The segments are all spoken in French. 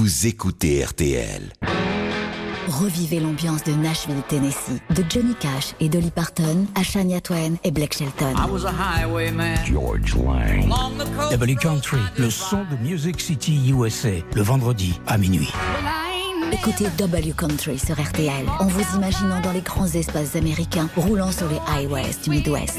vous écoutez RTL. Revivez l'ambiance de Nashville, Tennessee, de Johnny Cash et Dolly Parton à Shania Twain et Blake Shelton. George Lang. W Country, le son de Music City USA, le vendredi à minuit. Écoutez W Country sur RTL en vous imaginant dans les grands espaces américains roulant sur les highways du Midwest.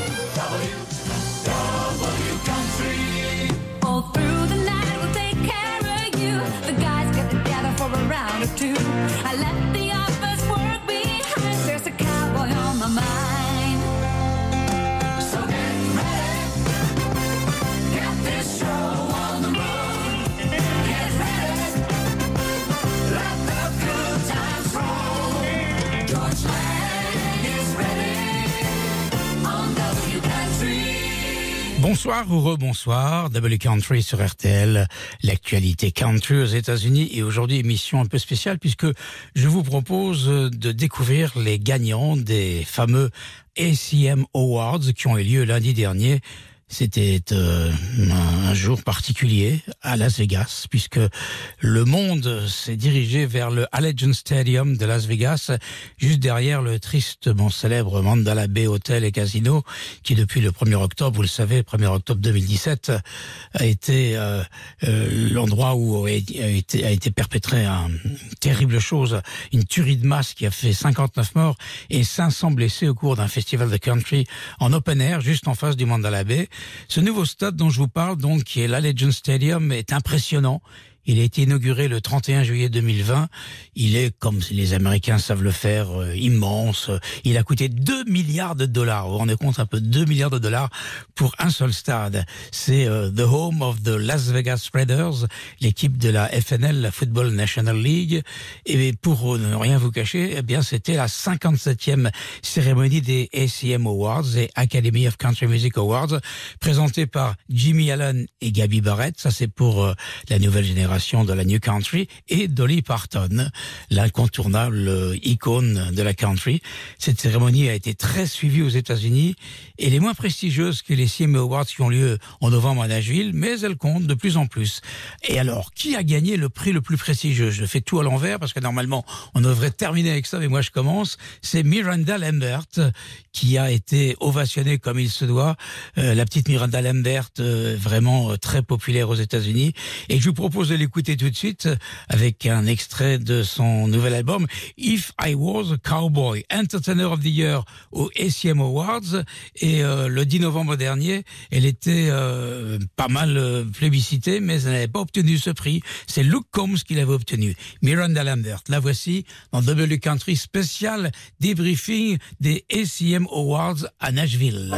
Bonsoir ou rebonsoir, W Country sur RTL, l'actualité country aux États-Unis et aujourd'hui émission un peu spéciale puisque je vous propose de découvrir les gagnants des fameux ACM Awards qui ont eu lieu lundi dernier. C'était euh, un jour particulier à Las Vegas puisque le monde s'est dirigé vers le Allegiant Stadium de Las Vegas, juste derrière le tristement célèbre Mandala Bay Hotel et Casino, qui depuis le 1er octobre, vous le savez, le 1er octobre 2017, a été euh, euh, l'endroit où a été, a été perpétrée une terrible chose, une tuerie de masse qui a fait 59 morts et 500 blessés au cours d'un festival de country en open air, juste en face du Mandala Bay. Ce nouveau stade dont je vous parle, donc, qui est l'Allegiant Stadium, est impressionnant. Il a été inauguré le 31 juillet 2020. Il est, comme les Américains savent le faire, euh, immense. Il a coûté 2 milliards de dollars. Vous vous compte un peu 2 milliards de dollars pour un seul stade. C'est euh, the home of the Las Vegas Raiders, l'équipe de la FNL, la Football National League. Et pour ne rien vous cacher, eh bien, c'était la 57e cérémonie des ACM Awards et Academy of Country Music Awards, présentée par Jimmy Allen et Gabby Barrett. Ça, c'est pour euh, la nouvelle génération de la New Country et Dolly Parton, l'incontournable euh, icône de la country. Cette cérémonie a été très suivie aux États-Unis et les moins prestigieuses que les CMA Awards qui ont lieu en novembre à Nashville, mais elles comptent de plus en plus. Et alors, qui a gagné le prix le plus prestigieux? Je fais tout à l'envers parce que normalement, on devrait terminer avec ça, mais moi je commence. C'est Miranda Lambert qui a été ovationnée comme il se doit. Euh, la petite Miranda Lambert, euh, vraiment euh, très populaire aux États-Unis. Et je vous propose de l'écouter tout de suite avec un extrait de son nouvel album If I Was a Cowboy, Entertainer of the Year aux ACM Awards. Et euh, le 10 novembre dernier, elle était euh, pas mal euh, plébiscitée, mais elle n'avait pas obtenu ce prix. C'est Luke Combs qui l'avait obtenu. Miranda Lambert. La voici dans W Country spécial débriefing des ACM Awards à Nashville.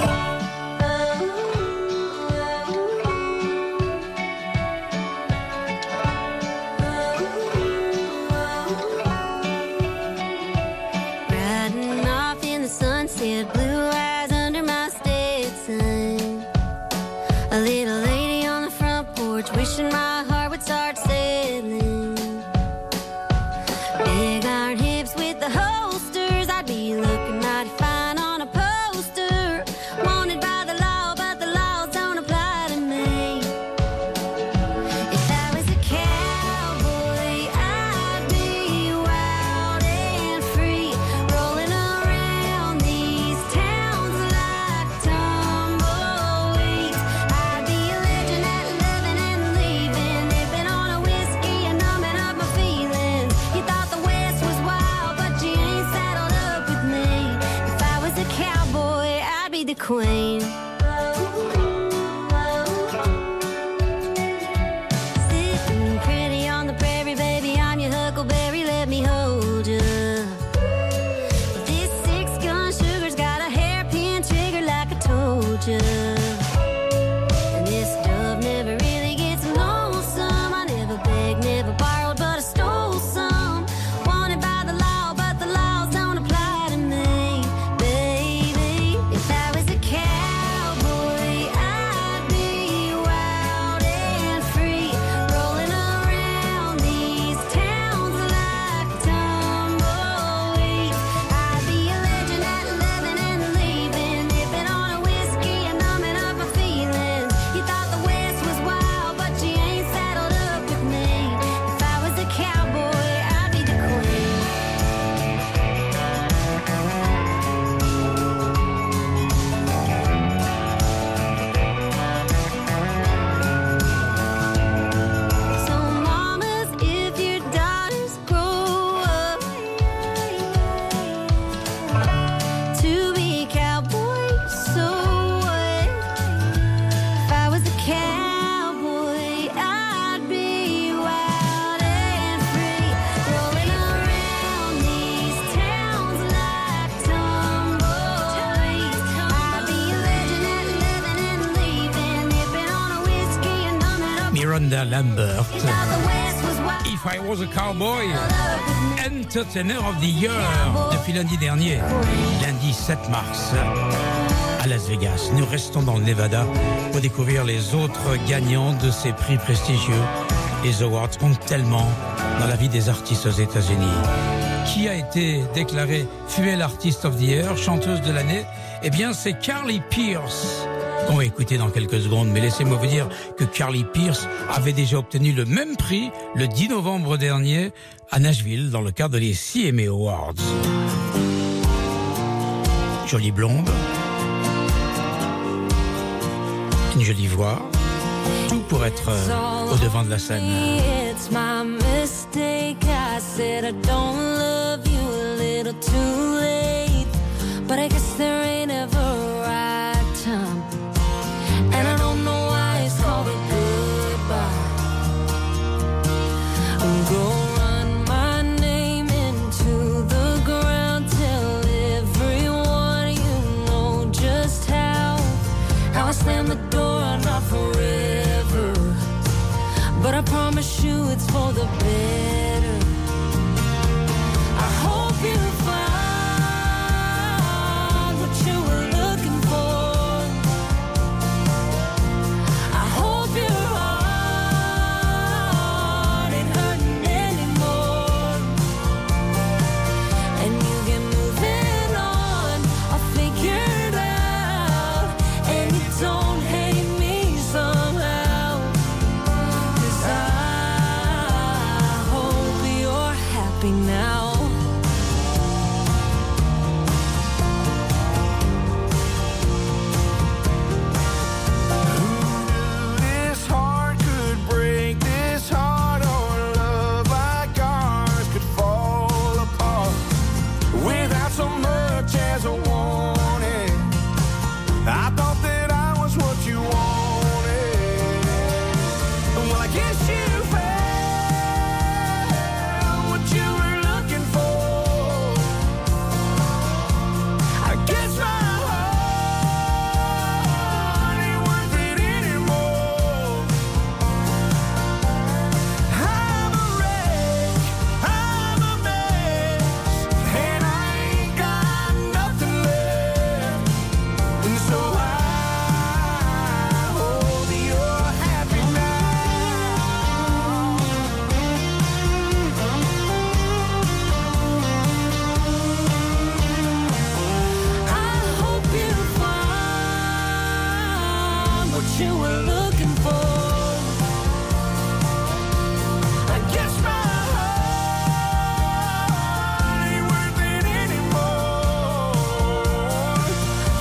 Lambert. If I Was a Cowboy, Entertainer of the Year, depuis lundi dernier, lundi 7 mars, à Las Vegas. Nous restons dans le Nevada pour découvrir les autres gagnants de ces prix prestigieux. Les awards comptent tellement dans la vie des artistes aux États-Unis. Qui a été déclarée Female Artist of the Year, chanteuse de l'année? Eh bien, c'est Carly Pierce. Qu'on va écouter dans quelques secondes. Mais laissez-moi vous dire que Carly Pierce avait déjà obtenu le même prix le 10 novembre dernier à Nashville dans le cadre des CMA Awards. Jolie blonde, une jolie voix, tout pour être euh, au devant de la scène. The better.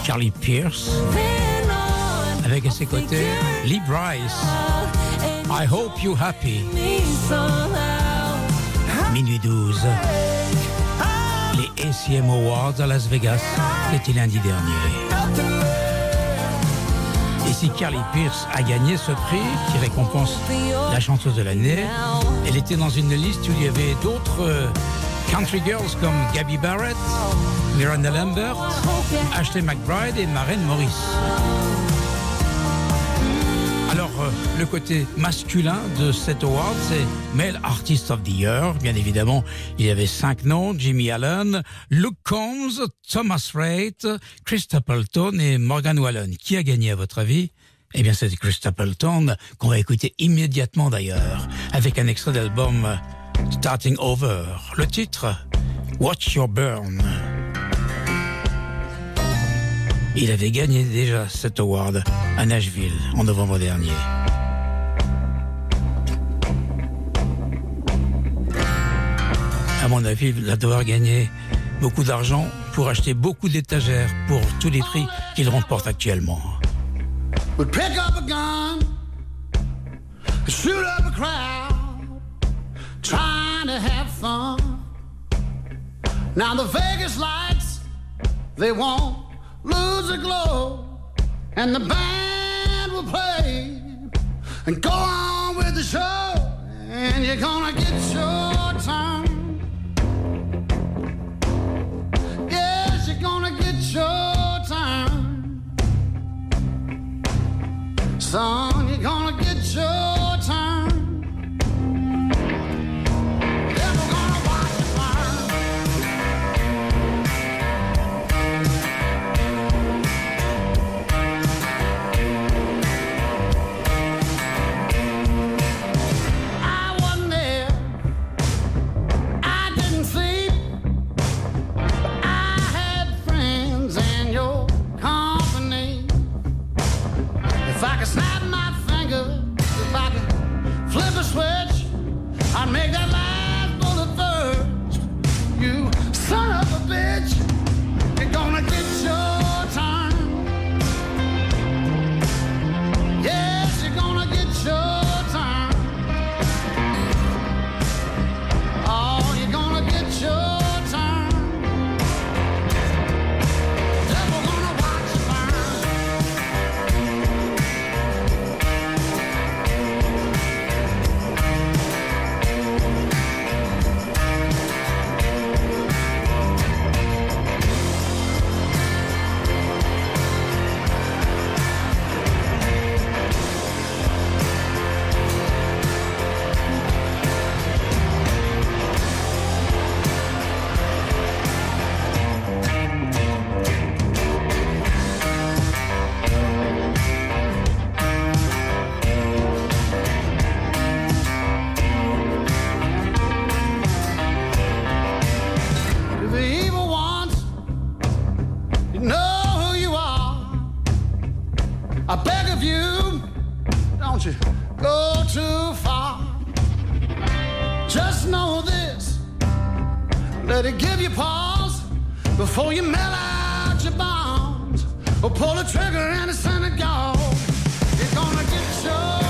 Carly Pierce, avec à ses côtés Lee Bryce. I hope you happy. Minuit 12. Les ACM Awards à Las Vegas, c'était lundi dernier. Et si Carly Pierce a gagné ce prix qui récompense la chanteuse de l'année, elle était dans une liste où il y avait d'autres euh, country girls comme Gabby Barrett, Miranda Lambert, Ashley McBride et Maren Morris. Alors, euh, le côté masculin de cet award, c'est Male Artist of the Year. Bien évidemment, il y avait cinq noms, Jimmy Allen, Luke Combs, Thomas Raitt, Chris Stapleton et Morgan Wallen. Qui a gagné à votre avis? Eh bien, c'est Chris Stapleton, qu'on va écouter immédiatement d'ailleurs, avec un extrait d'album euh, Starting Over. Le titre, Watch Your Burn. Il avait gagné déjà cet award à Nashville en novembre dernier. À mon avis, il va devoir gagner beaucoup d'argent pour acheter beaucoup d'étagères pour tous les prix qu'il remporte actuellement. Now the Vegas lights, they won't lose a glow, and the band will play and go on with the show, and you're gonna get your turn. Yes, you're gonna get your turn. Son, you're gonna Just know this, let it give you pause before you melt out your bonds or pull the trigger and to go. You're gonna get your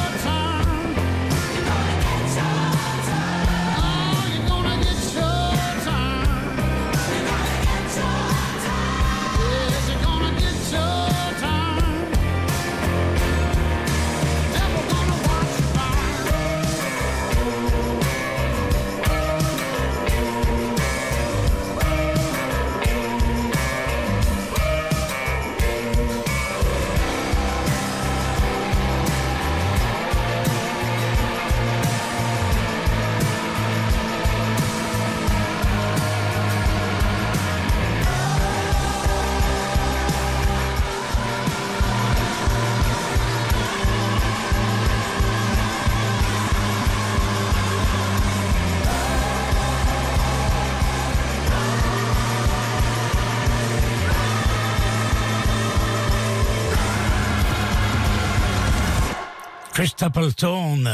Chris Stapleton,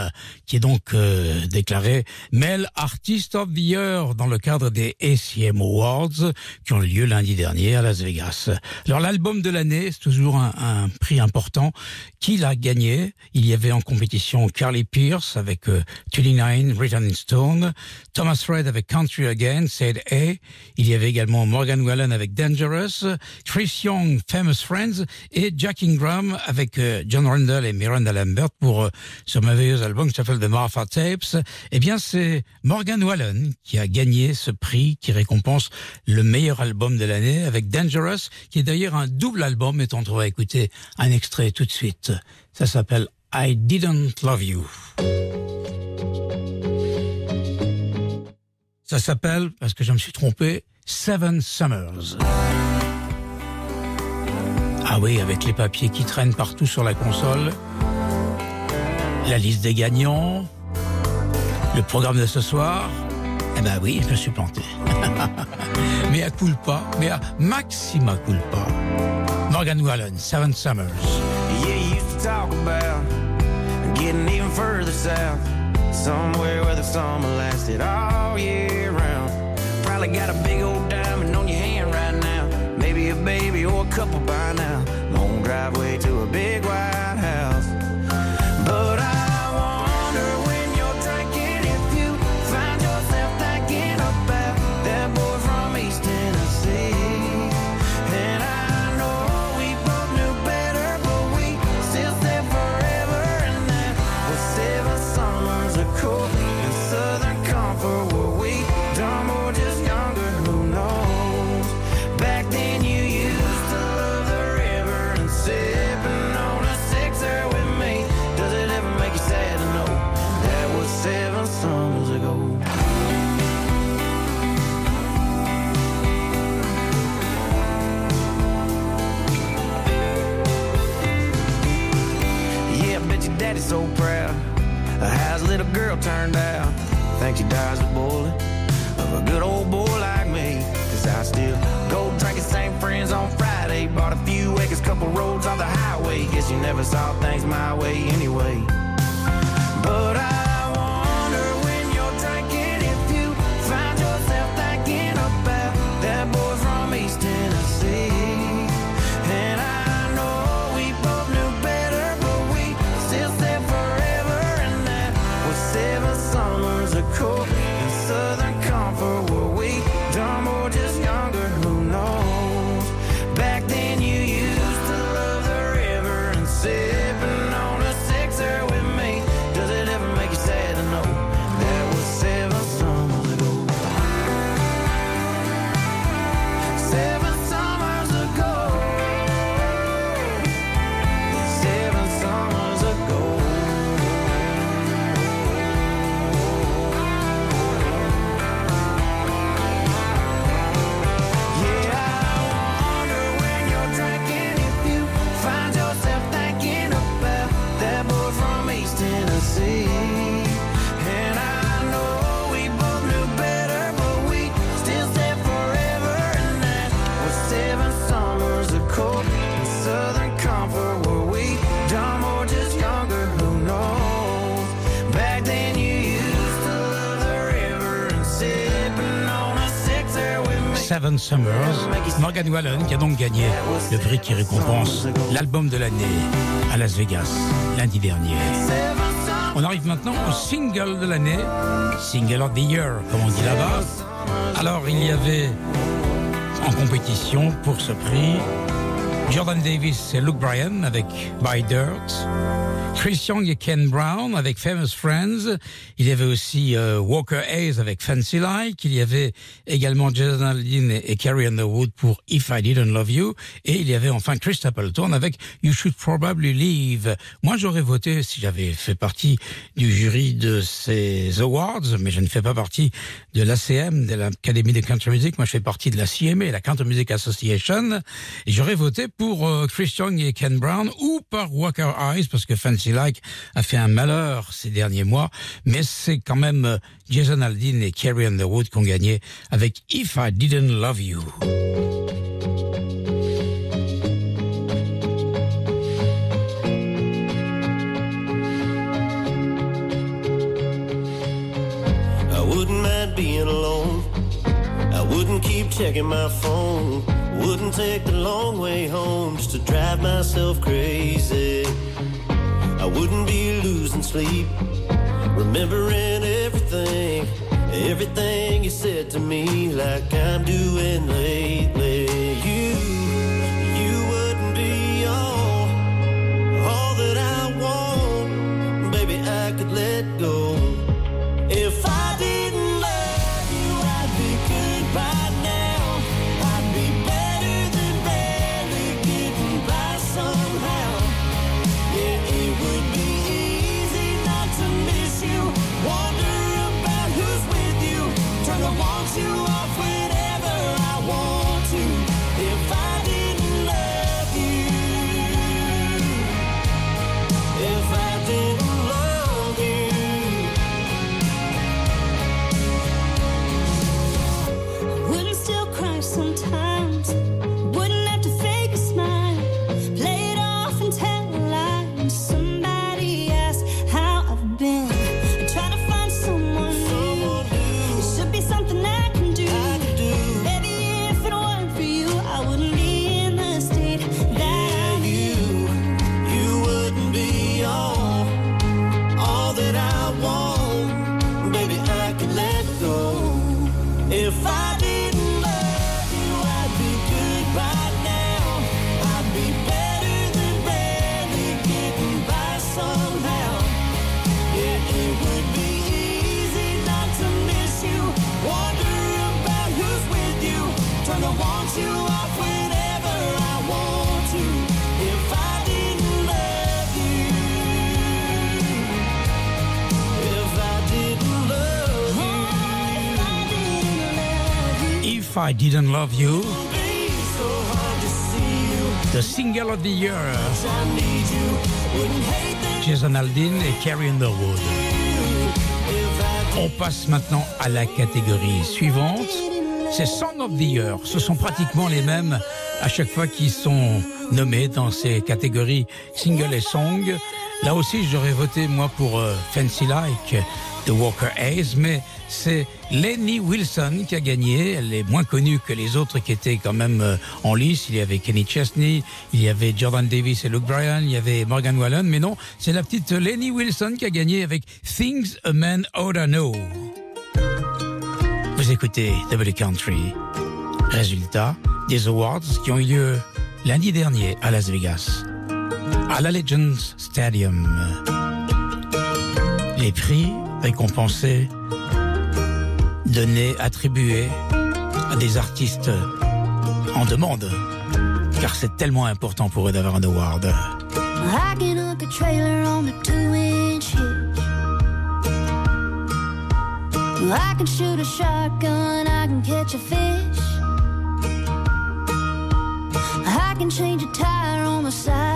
qui est donc euh, déclaré Male Artist of the Year dans le cadre des ACM Awards qui ont eu lieu lundi dernier à Las Vegas. Alors l'album de l'année, c'est toujours un, un prix important. Qui l'a gagné? Il y avait en compétition Carly Pierce avec euh, 29 Written in Stone, Thomas Red avec Country Again, Said A. Il y avait également Morgan Wallen avec Dangerous, Chris Young, Famous Friends et Jack Ingram avec euh, John Randall et Miranda Lambert pour euh, ce merveilleux album qui s'appelle The Martha Tapes. Eh bien, c'est Morgan Wallen qui a gagné ce prix qui récompense le meilleur album de l'année avec Dangerous, qui est d'ailleurs un double album, et on va écouter un extrait tout de suite. Ça s'appelle I Didn't Love You. Ça s'appelle, parce que je me suis trompé, Seven Summers. Ah oui, avec les papiers qui traînent partout sur la console. La liste des gagnants. Le programme de ce soir. Eh ben oui, je me suis planté. mais à culpa, mais à maxima culpa. Morgan Wallen, Seven Summers. Yeah, you used to talk about getting even further south, somewhere where the summer lasted all year round. Probably got a big old diamond on your hand right now, maybe a baby or a couple by now. Long driveway to a big so proud of how his little girl turned out. Thinks he dies a bullet of a good old boy like me. Cause I still go drinking same friends on Friday. Bought a few acres, couple roads on the highway. Guess you never saw things my way anyway. Summers. Morgan Wallen qui a donc gagné le prix qui récompense l'album de l'année à Las Vegas lundi dernier. On arrive maintenant au single de l'année, single of the year, comme on dit là-bas. Alors il y avait en compétition pour ce prix Jordan Davis et Luke Bryan avec By Dirt. Chris Young et Ken Brown avec Famous Friends. Il y avait aussi euh, Walker Hayes avec Fancy Like. Il y avait également Jason Aldean et, Carrie Underwood pour If I Didn't Love You. Et il y avait enfin Chris Stapleton avec You Should Probably Leave. Moi, j'aurais voté si j'avais fait partie du jury de ces awards, mais je ne fais pas partie de l'ACM, de l'Académie de Country Music. Moi, je fais partie de la CMA, la Country Music Association. Et j'aurais voté pour euh, Chris Young et Ken Brown ou par Walker Eyes parce que Fancy Like a fait un malheur ces derniers mois. Mais c'est quand même euh, Jason Aldean et Carrie Underwood qui ont gagné avec If I Didn't Love You. I wouldn't mind being alone. Wouldn't take the long way home just to drive myself crazy. I wouldn't be losing sleep, remembering everything, everything you said to me, like I'm doing lately. You, you wouldn't be all, all that I want, baby. I could let go. I Didn't Love You, the single of the year, Jason Aldean et Carrie Underwood. On passe maintenant à la catégorie suivante. C'est Song of the Year. Ce sont pratiquement les mêmes à chaque fois qu'ils sont nommés dans ces catégories single et song. Là aussi, j'aurais voté moi pour euh, Fancy Like de Walker Hayes, mais c'est Lenny Wilson qui a gagné. Elle est moins connue que les autres qui étaient quand même euh, en lice. Il y avait Kenny Chesney, il y avait Jordan Davis et Luke Bryan, il y avait Morgan Wallen, mais non, c'est la petite Lenny Wilson qui a gagné avec Things a Man Oughta Know. Vous écoutez Double Country. Résultat des awards qui ont eu lieu lundi dernier à Las Vegas, à la Legends Stadium. Les prix récompensés, donnés, attribués à des artistes en demande, car c'est tellement important pour eux d'avoir un award. I can shoot a shotgun, I can catch a fish. I can change a tire on the side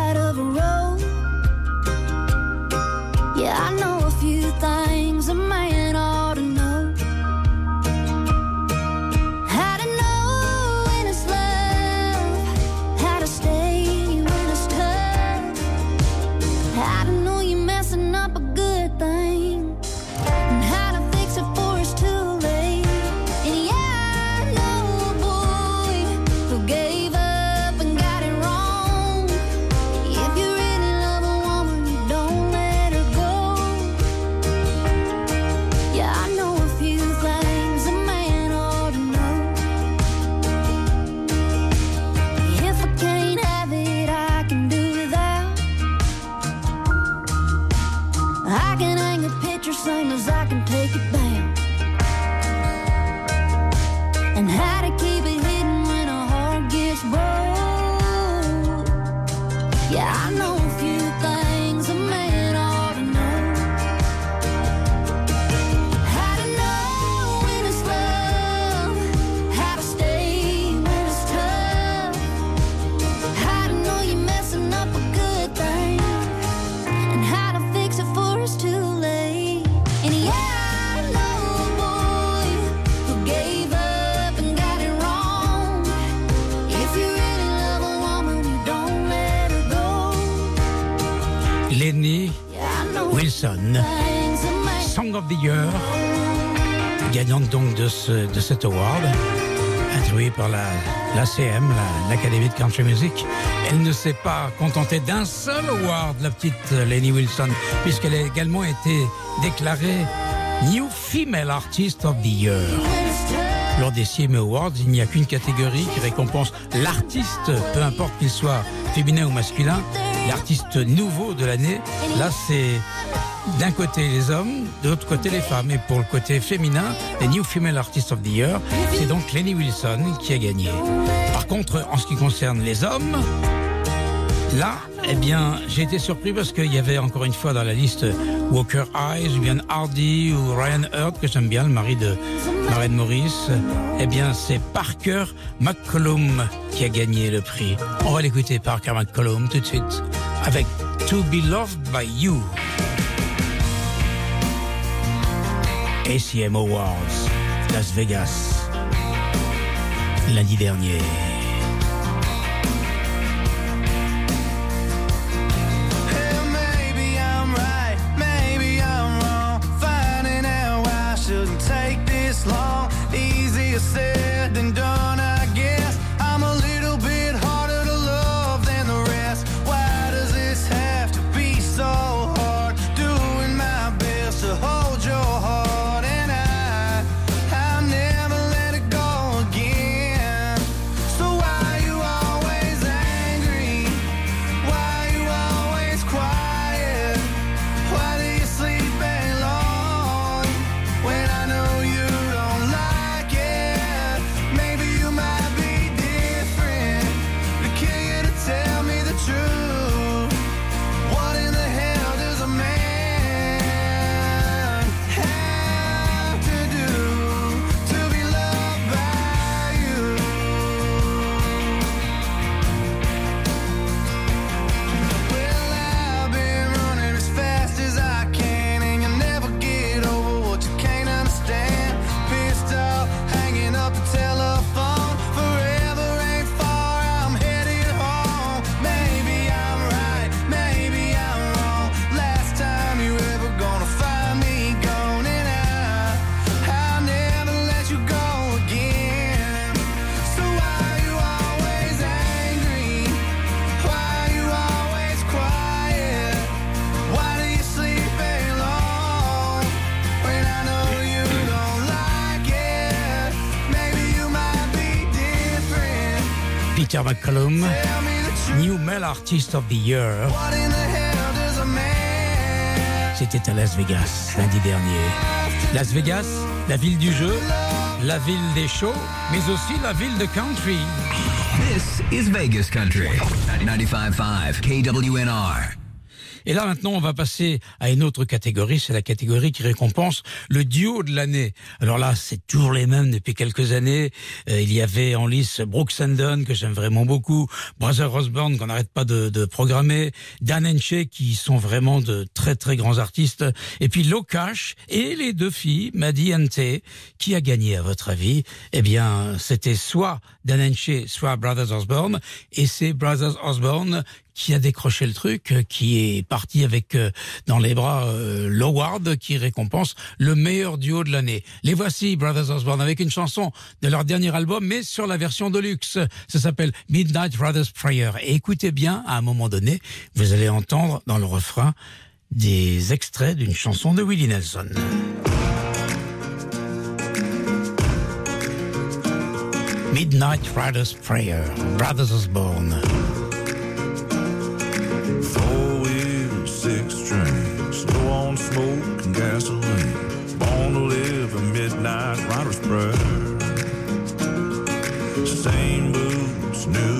de cet award, attribué par la, l'ACM, la- l'Académie de Country Music. Elle ne s'est pas contentée d'un seul award, la petite Lenny Wilson, puisqu'elle a également été déclarée New Female Artist of the Year. Lors des CMA Awards, il n'y a qu'une catégorie qui récompense l'artiste, peu importe qu'il soit féminin ou masculin, l'artiste nouveau de l'année. Là, c'est d'un côté les hommes, de l'autre côté les femmes. Et pour le côté féminin, les New Female Artist of the Year, c'est donc Lenny Wilson qui a gagné. Par contre, en ce qui concerne les hommes, Là, eh bien, j'ai été surpris parce qu'il y avait encore une fois dans la liste Walker Eyes, ou bien Hardy, ou Ryan Hurt, que j'aime bien, le mari de Maren Morris. Eh bien, c'est Parker McCollum qui a gagné le prix. On va l'écouter, Parker McCollum, tout de suite, avec To Be Loved by You. ACM Awards, Las Vegas, lundi dernier. Take this long. Easier said than New Male Artist of the Year. C'était à Las Vegas lundi dernier. Las Vegas, la ville du jeu, la ville des shows, mais aussi la ville de country. This is Vegas Country. 95.5 KWNR. Et là maintenant, on va passer à une autre catégorie, c'est la catégorie qui récompense le duo de l'année. Alors là, c'est toujours les mêmes depuis quelques années. Euh, il y avait en lice Brooks and Dunn, que j'aime vraiment beaucoup, Brother Osborne qu'on n'arrête pas de, de programmer, Dan Enche qui sont vraiment de très très grands artistes, et puis Locash et les deux filles, Maddie and Tay. Qui a gagné à votre avis? Eh bien, c'était soit Dan Enche, soit Brothers Osborne, et c'est Brothers Osborne qui a décroché le truc, euh, qui est parti avec euh, dans les bras euh, l'award qui récompense le meilleur duo de l'année. Les voici, Brothers Osborne, avec une chanson de leur dernier album, mais sur la version de luxe. Ça s'appelle Midnight Brothers Prayer. Et écoutez bien, à un moment donné, vous allez entendre dans le refrain des extraits d'une chanson de Willie Nelson. Midnight Brothers Prayer, Brothers Osborne. Four wheels, six strings, low on smoke and gasoline. Born to live a midnight rider's prayer. Same boots, new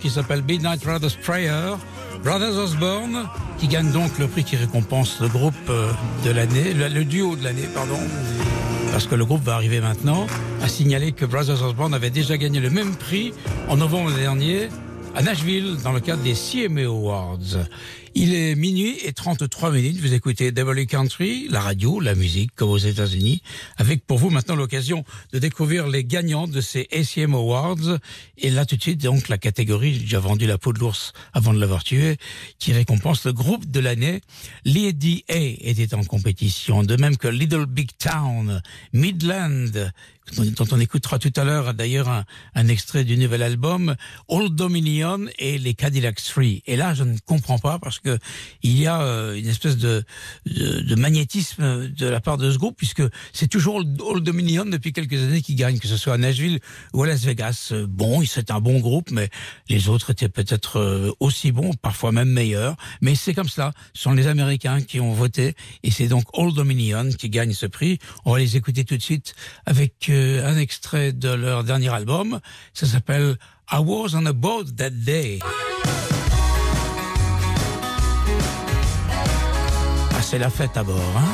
qui s'appelle Midnight Brothers Prayer, Brothers Osborne, qui gagne donc le prix qui récompense le groupe euh, de l'année, le duo de l'année, pardon, parce que le groupe va arriver maintenant, a signalé que Brothers Osborne avait déjà gagné le même prix en novembre dernier à Nashville dans le cadre des CMA Awards. Il est minuit et 33 minutes. Vous écoutez W Country, la radio, la musique, comme aux États-Unis, avec pour vous maintenant l'occasion de découvrir les gagnants de ces ACM Awards. Et là, tout de suite, donc, la catégorie, j'ai déjà vendu la peau de l'ours avant de l'avoir tué, qui récompense le groupe de l'année. Lady A était en compétition, de même que Little Big Town, Midland, dont on écoutera tout à l'heure d'ailleurs un, un extrait du nouvel album, Old Dominion et les Cadillac 3. Et là, je ne comprends pas parce que il y a euh, une espèce de, magnétisme de la part de ce groupe puisque c'est toujours Old Dominion depuis quelques années qui gagne, que ce soit à Nashville ou à Las Vegas. Euh, Bon, c'est un bon groupe, mais les autres étaient peut-être euh, aussi bons, parfois même meilleurs. Mais c'est comme ça. Ce sont les Américains qui ont voté et c'est donc Old Dominion qui gagne ce prix. On va les écouter tout de suite avec un extrait de leur dernier album. Ça s'appelle I Was on a Boat That Day. C'est la fête à bord, hein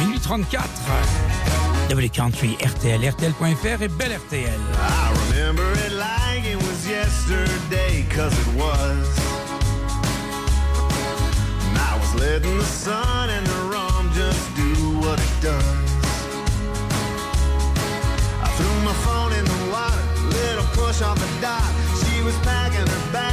Minuit 34. W Country, RTL, RTL.fr et Belle RTL. I remember it like it was yesterday, cause it was. And I was letting the sun and the rum just do what it does. I threw my phone in the water, little push off the dock. She was packing her bags,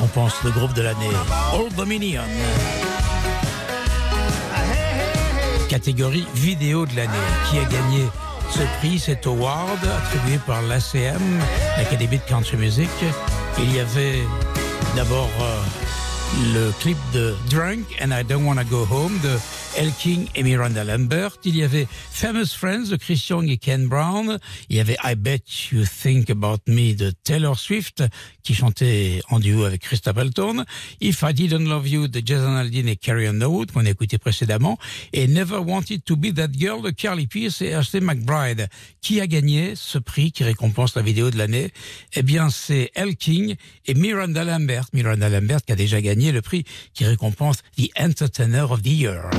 qui récompense le groupe de l'année, Old Dominion. Catégorie vidéo de l'année. Qui a gagné ce prix, cet award attribué par l'ACM, l'Académie de Country Music? Il y avait d'abord euh, le clip de Drunk and I Don't Wanna Go Home de El King et Miranda Lambert. Il y avait Famous Friends de Chris Young et Ken Brown. Il y avait I Bet You Think About Me de Taylor Swift qui chantait en duo avec Chris Stapleton. If I Didn't Love You de Jason Aldean et Carrie Underwood qu'on a écouté précédemment. Et Never Wanted to Be That Girl de Carly Pearce et Ashley McBride. Qui a gagné ce prix qui récompense la vidéo de l'année? Eh bien, c'est El King et Miranda Lambert. Miranda Lambert qui a déjà gagné le prix qui récompense The Entertainer of the Year.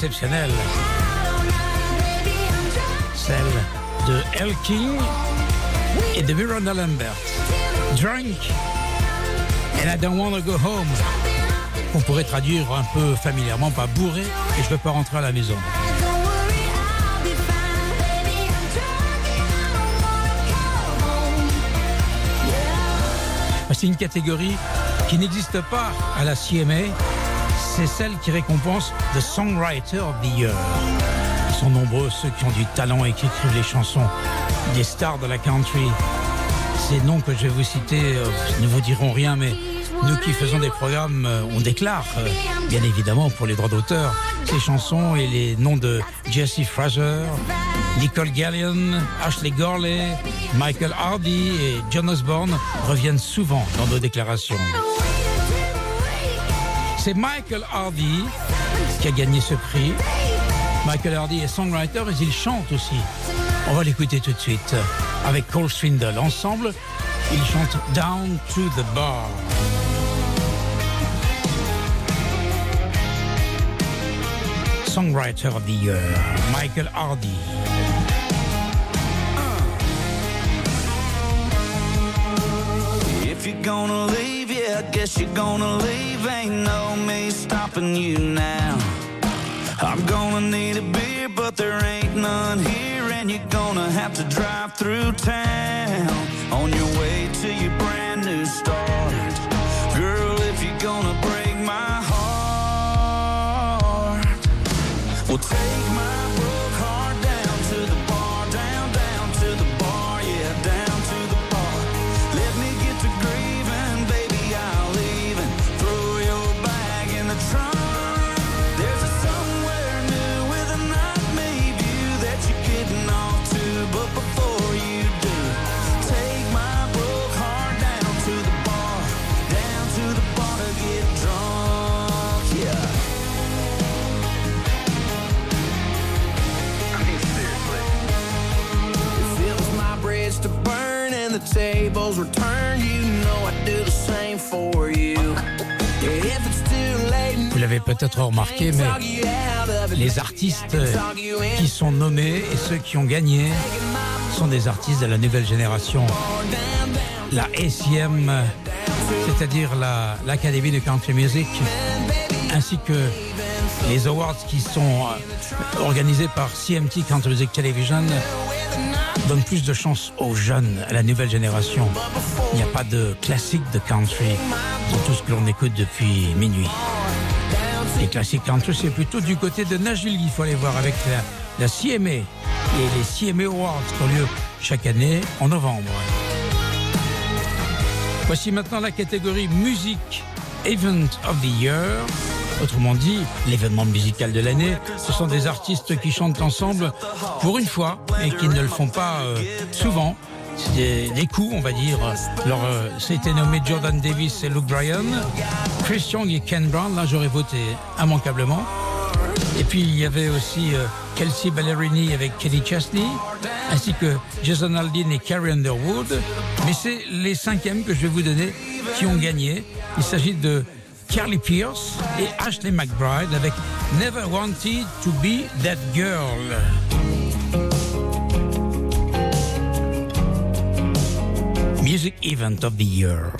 Celle de El King et de Miranda Lambert. Drunk and I don't wanna go home. On pourrait traduire un peu familièrement par bourré et je veux pas rentrer à la maison. C'est une catégorie qui n'existe pas à la CMA. C'est celle qui récompense The Songwriter of the Year. Ils sont nombreux ceux qui ont du talent et qui écrivent les chansons des stars de la country. Ces noms que je vais vous citer euh, ne vous diront rien, mais nous qui faisons des programmes, euh, on déclare, euh, bien évidemment, pour les droits d'auteur, ces chansons et les noms de Jesse Fraser, Nicole Gallion, Ashley Gorley, Michael Hardy et John Osborne reviennent souvent dans nos déclarations. C'est Michael Hardy qui a gagné ce prix. Michael Hardy est songwriter, mais il chante aussi. On va l'écouter tout de suite avec Cole Swindle. Ensemble, ils chantent Down to the Bar. Songwriter of the Year, Michael Hardy. I guess you're gonna leave. Ain't no me stopping you now. I'm gonna need a beer, but there ain't none here, and you're gonna have to drive through town on your way to your brand new start. Girl, if you're gonna break my heart, well, take peut-être remarqué, mais les artistes qui sont nommés et ceux qui ont gagné sont des artistes de la nouvelle génération. La ACM, c'est-à-dire la- l'Académie de Country Music, ainsi que les awards qui sont euh, organisés par CMT Country Music Television, donnent plus de chance aux jeunes, à la nouvelle génération. Il n'y a pas de classique de country, c'est tout ce que l'on écoute depuis minuit. Les classiques country, c'est plutôt du côté de Nashville qu'il faut aller voir avec la, la CMA et les CMA Awards qui ont lieu chaque année en novembre. Voici maintenant la catégorie musique Event of the Year. Autrement dit, l'événement musical de l'année, ce sont des artistes qui chantent ensemble pour une fois et qui ne le font pas euh, souvent. Des, des coups, on va dire. Alors, euh, c'était nommé Jordan Davis et Luke Bryan, Chris Young et Ken Brown. Là, j'aurais voté immanquablement. Et puis il y avait aussi euh, Kelsey Ballerini avec Kelly Chesney, ainsi que Jason Aldean et Carrie Underwood. Mais c'est les cinquièmes que je vais vous donner qui ont gagné. Il s'agit de Carly Pierce et Ashley McBride avec Never Wanted to Be That Girl. Music Event of the Year.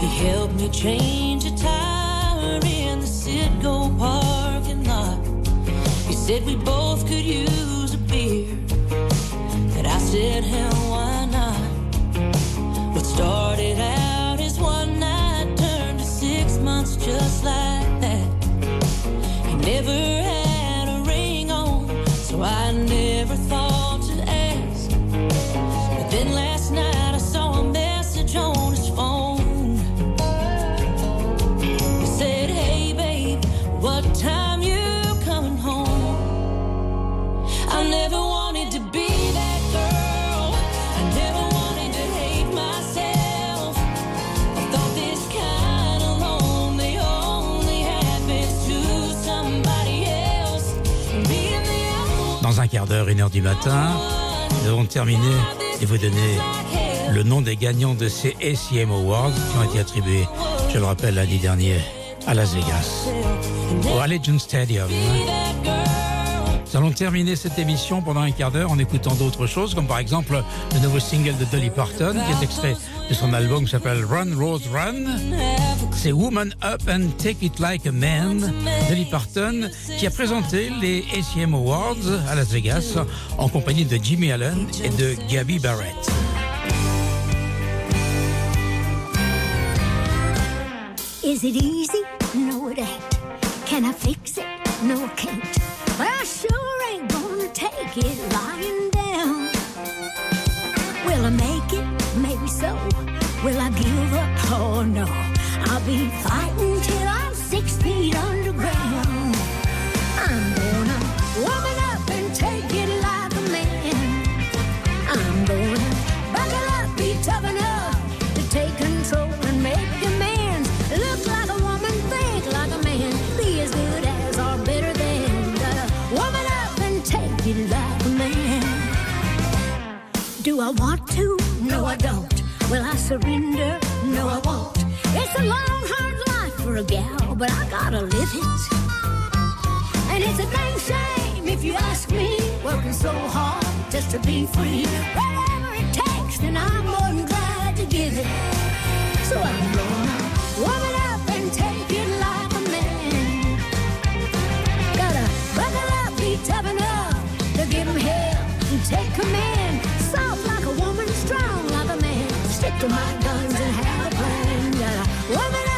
He helped me change a tire in the Citgo parking lot. He said we both could use a beer. And I said, hell, why not? What started out as one night turned to six months just like that. He never quart d'heure, une heure du matin, nous allons terminer et vous donner le nom des gagnants de ces ACM Awards qui ont été attribués, je le rappelle, lundi dernier à Las Vegas, au Allegiant Stadium. Nous allons terminer cette émission pendant un quart d'heure en écoutant d'autres choses, comme par exemple le nouveau single de Dolly Parton, qui est extrait de son album qui s'appelle Run Rose Run. C'est Woman Up and Take It Like a Man, Dolly Parton, qui a présenté les ACM Awards à Las Vegas en compagnie de Jimmy Allen et de Gabby Barrett. Is it easy? No, it ain't. Can I fix it? No, I can't. I sure ain't gonna take it lying down. Will I make it? Maybe so. Will I give up? Oh no. I'll be fighting I want to? No, I don't. Will I surrender? No, I won't. It's a long, hard life for a gal, but I gotta live it. And it's a dang shame if you ask me, working so hard just to be free. Whatever it takes, then I'm more than glad to give it. So I'm gonna woman to my guns and have a plan.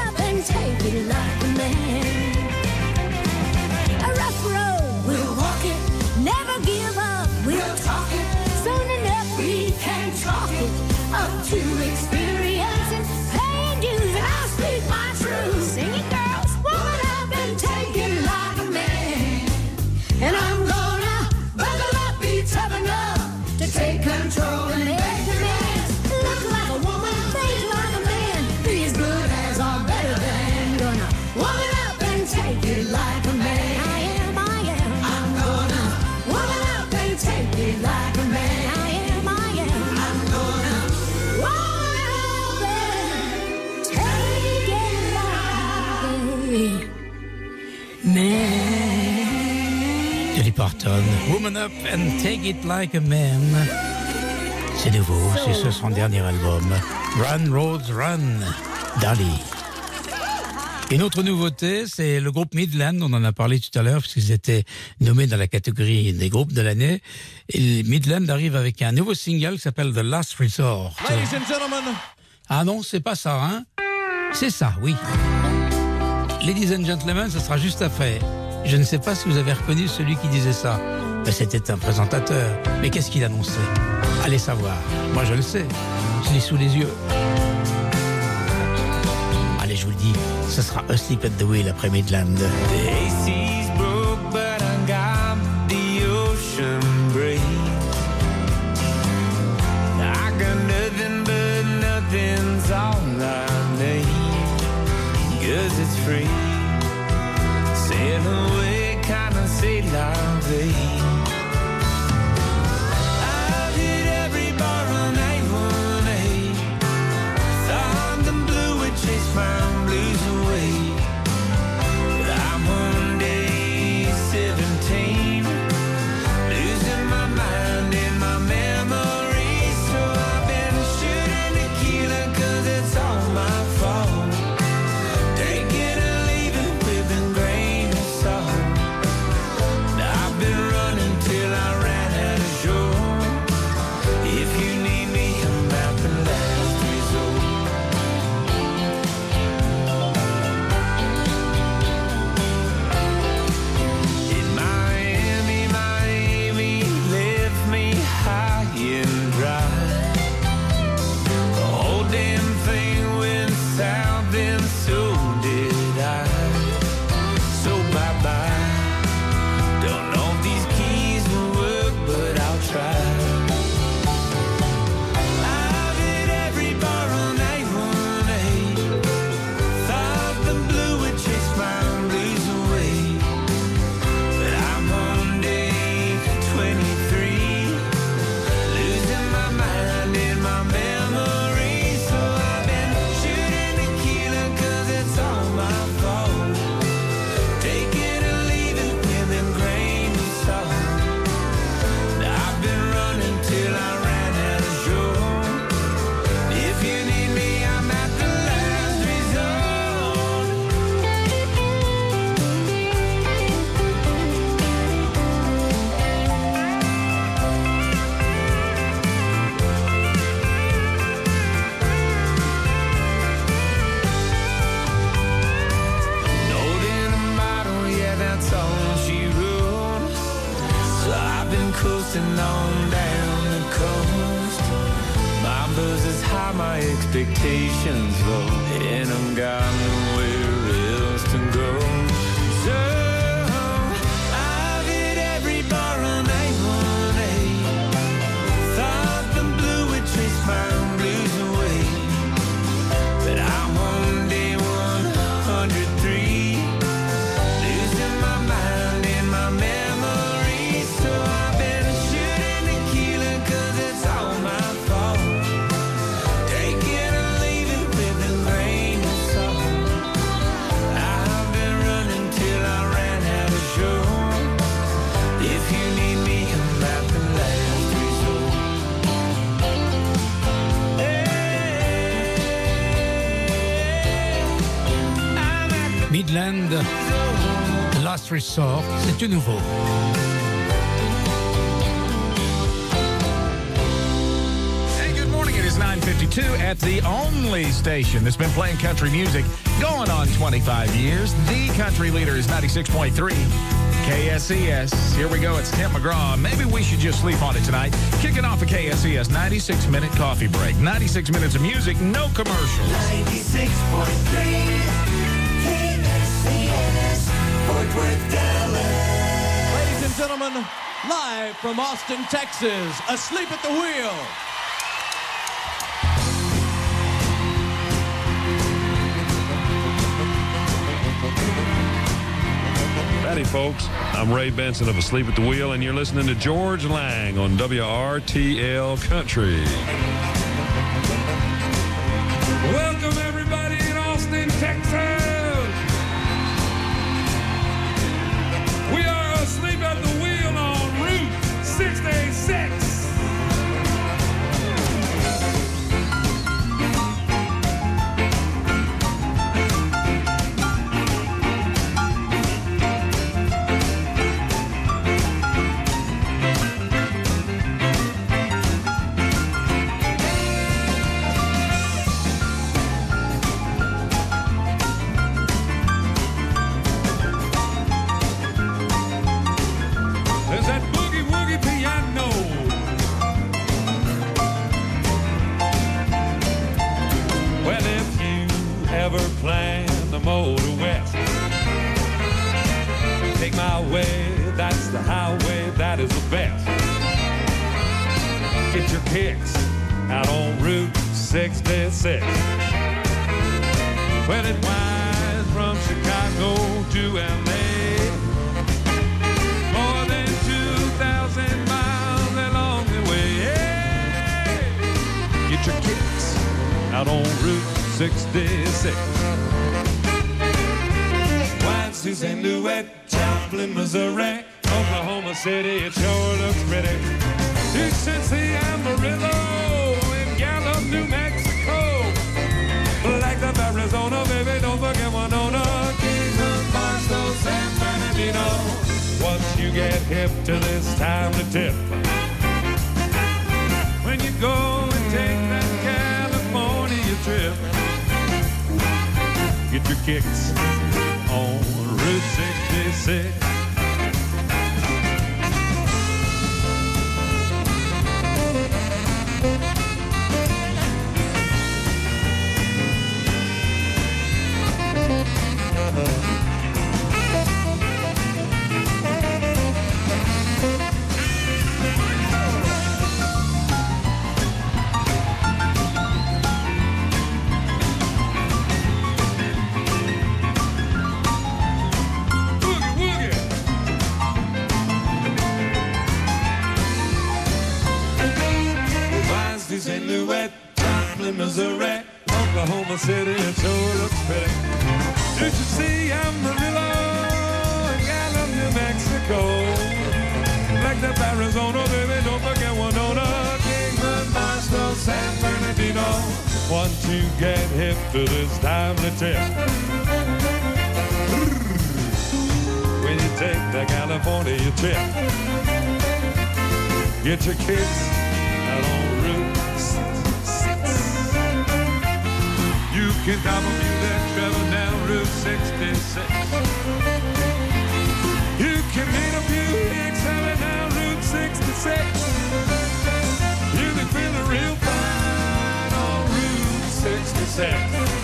Up and take like a man. A rough road, we'll walk it. Never give up, we'll talk it. Soon enough, we can it up to experience. Woman Up and Take It Like a Man. C'est nouveau, c'est sur son dernier album. Run Roads Run, Dolly. Une autre nouveauté, c'est le groupe Midland, on en a parlé tout à l'heure, puisqu'ils étaient nommés dans la catégorie des groupes de l'année. Et Midland arrive avec un nouveau single qui s'appelle The Last Resort. Ladies and gentlemen, Ah non, c'est pas ça, hein C'est ça, oui. Ladies and gentlemen, ce sera juste après. Je ne sais pas si vous avez reconnu celui qui disait ça. Ben, C'était un présentateur. Mais qu'est-ce qu'il annonçait? Allez savoir. Moi, je le sais. Je l'ai sous les yeux. Allez, je vous le dis, ce sera Asleep at the Wheel après Midland. Resort, c'est tout nouveau. Hey, good morning. It is 9:52 at the only station that's been playing country music going on 25 years. The country leader is 96.3 KSES. Here we go. It's Tim McGraw. Maybe we should just sleep on it tonight. Kicking off a KSES 96 minute coffee break. 96 minutes of music, no commercials. 96.3 Fort Worth, Dallas. Ladies and gentlemen, live from Austin, Texas, asleep at the wheel. Howdy, folks. I'm Ray Benson of Asleep at the Wheel, and you're listening to George Lang on WRTL Country. Welcome everybody in Austin, Texas. To this timely tip. When you take the California trip, get your kids out on Route 66. You can double that travel down Route 66. You can meet a few traveling down Route 66. sex.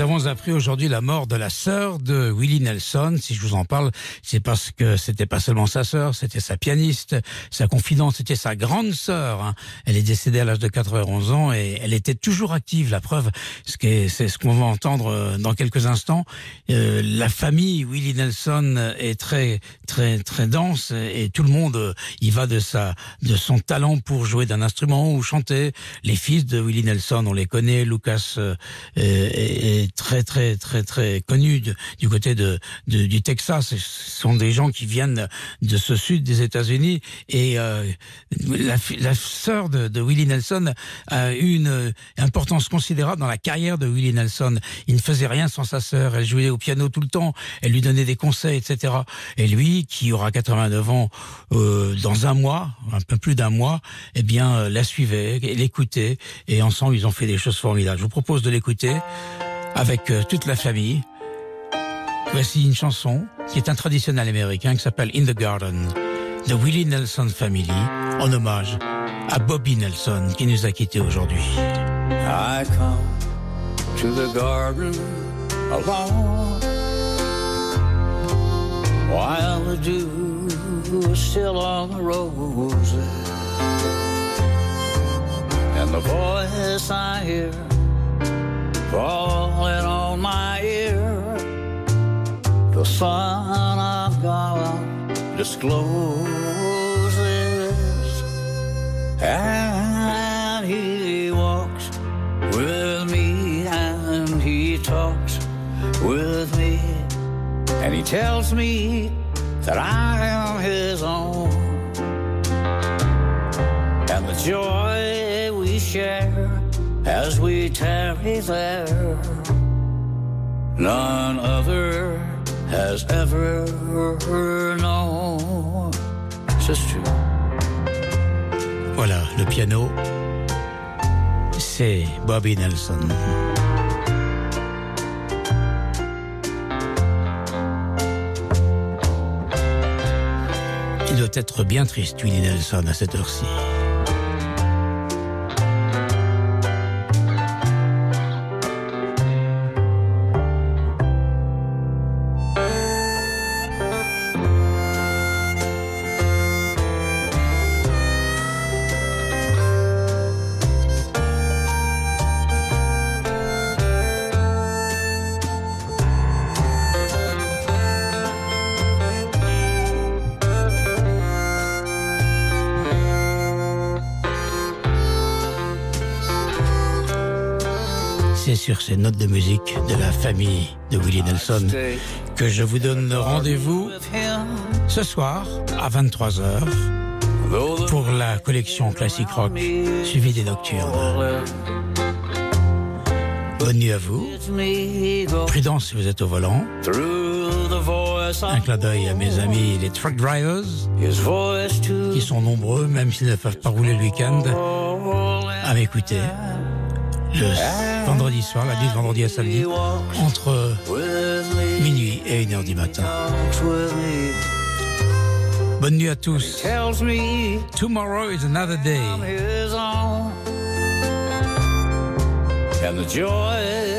Nous avons appris aujourd'hui la mort de la sœur de Willie Nelson. Si je vous en parle, c'est parce que c'était pas seulement sa sœur, c'était sa pianiste, sa confidente, c'était sa grande sœur. hein. Elle est décédée à l'âge de 91 ans et elle était toujours active. La preuve, c'est ce qu'on va entendre euh, dans quelques instants. Euh, la famille Willie Nelson est très, très, très dense et tout le monde euh, y va de sa, de son talent pour jouer d'un instrument ou chanter. Les fils de Willie Nelson, on les connaît, Lucas et très très très très connu du côté de, du Texas. Ce sont des gens qui viennent de ce sud des États-Unis et euh, la, sœur de, de Willie Nelson a eu une importance considérable dans la carrière de Willie Nelson. Il ne faisait rien sans sa sœur. Elle jouait au piano tout le temps. Elle lui donnait des conseils, etc. Et lui, qui aura 89 ans euh, dans un mois, un peu plus d'un mois, eh bien, euh, la suivait, l'écoutait, et ensemble, ils ont fait des choses formidables. Je vous propose de l'écouter avec euh, toute la famille. Voici une chanson qui est un traditionnel américain qui s'appelle In the Garden, de Willie Nelson Family, en hommage à Bobby Nelson qui nous a quittés aujourd'hui. I come to the garden alone while the dew is still on the roses and the voice I hear falling on my ear. The son of God discloses and he walks with me and he talks with me. And he tells me that I am his own. And the joy we share as we tarry there none other has ever known Voilà, le piano, c'est Bobby Nelson. Il doit être bien triste, Willie Nelson, à cette heure-ci. Ces notes de musique de la famille de Willie Nelson que je vous donne rendez-vous ce soir à 23h pour la collection classique rock suivie des nocturnes. Bonne nuit à vous. Prudence si vous êtes au volant. Un clin d'œil à mes amis les truck drivers qui sont nombreux, même s'ils ne peuvent pas rouler le week-end, à m'écouter vendredi soir, la nuit de vendredi à samedi, entre minuit et 1h du matin. Bonne nuit à tous. Tomorrow is another day. and the joy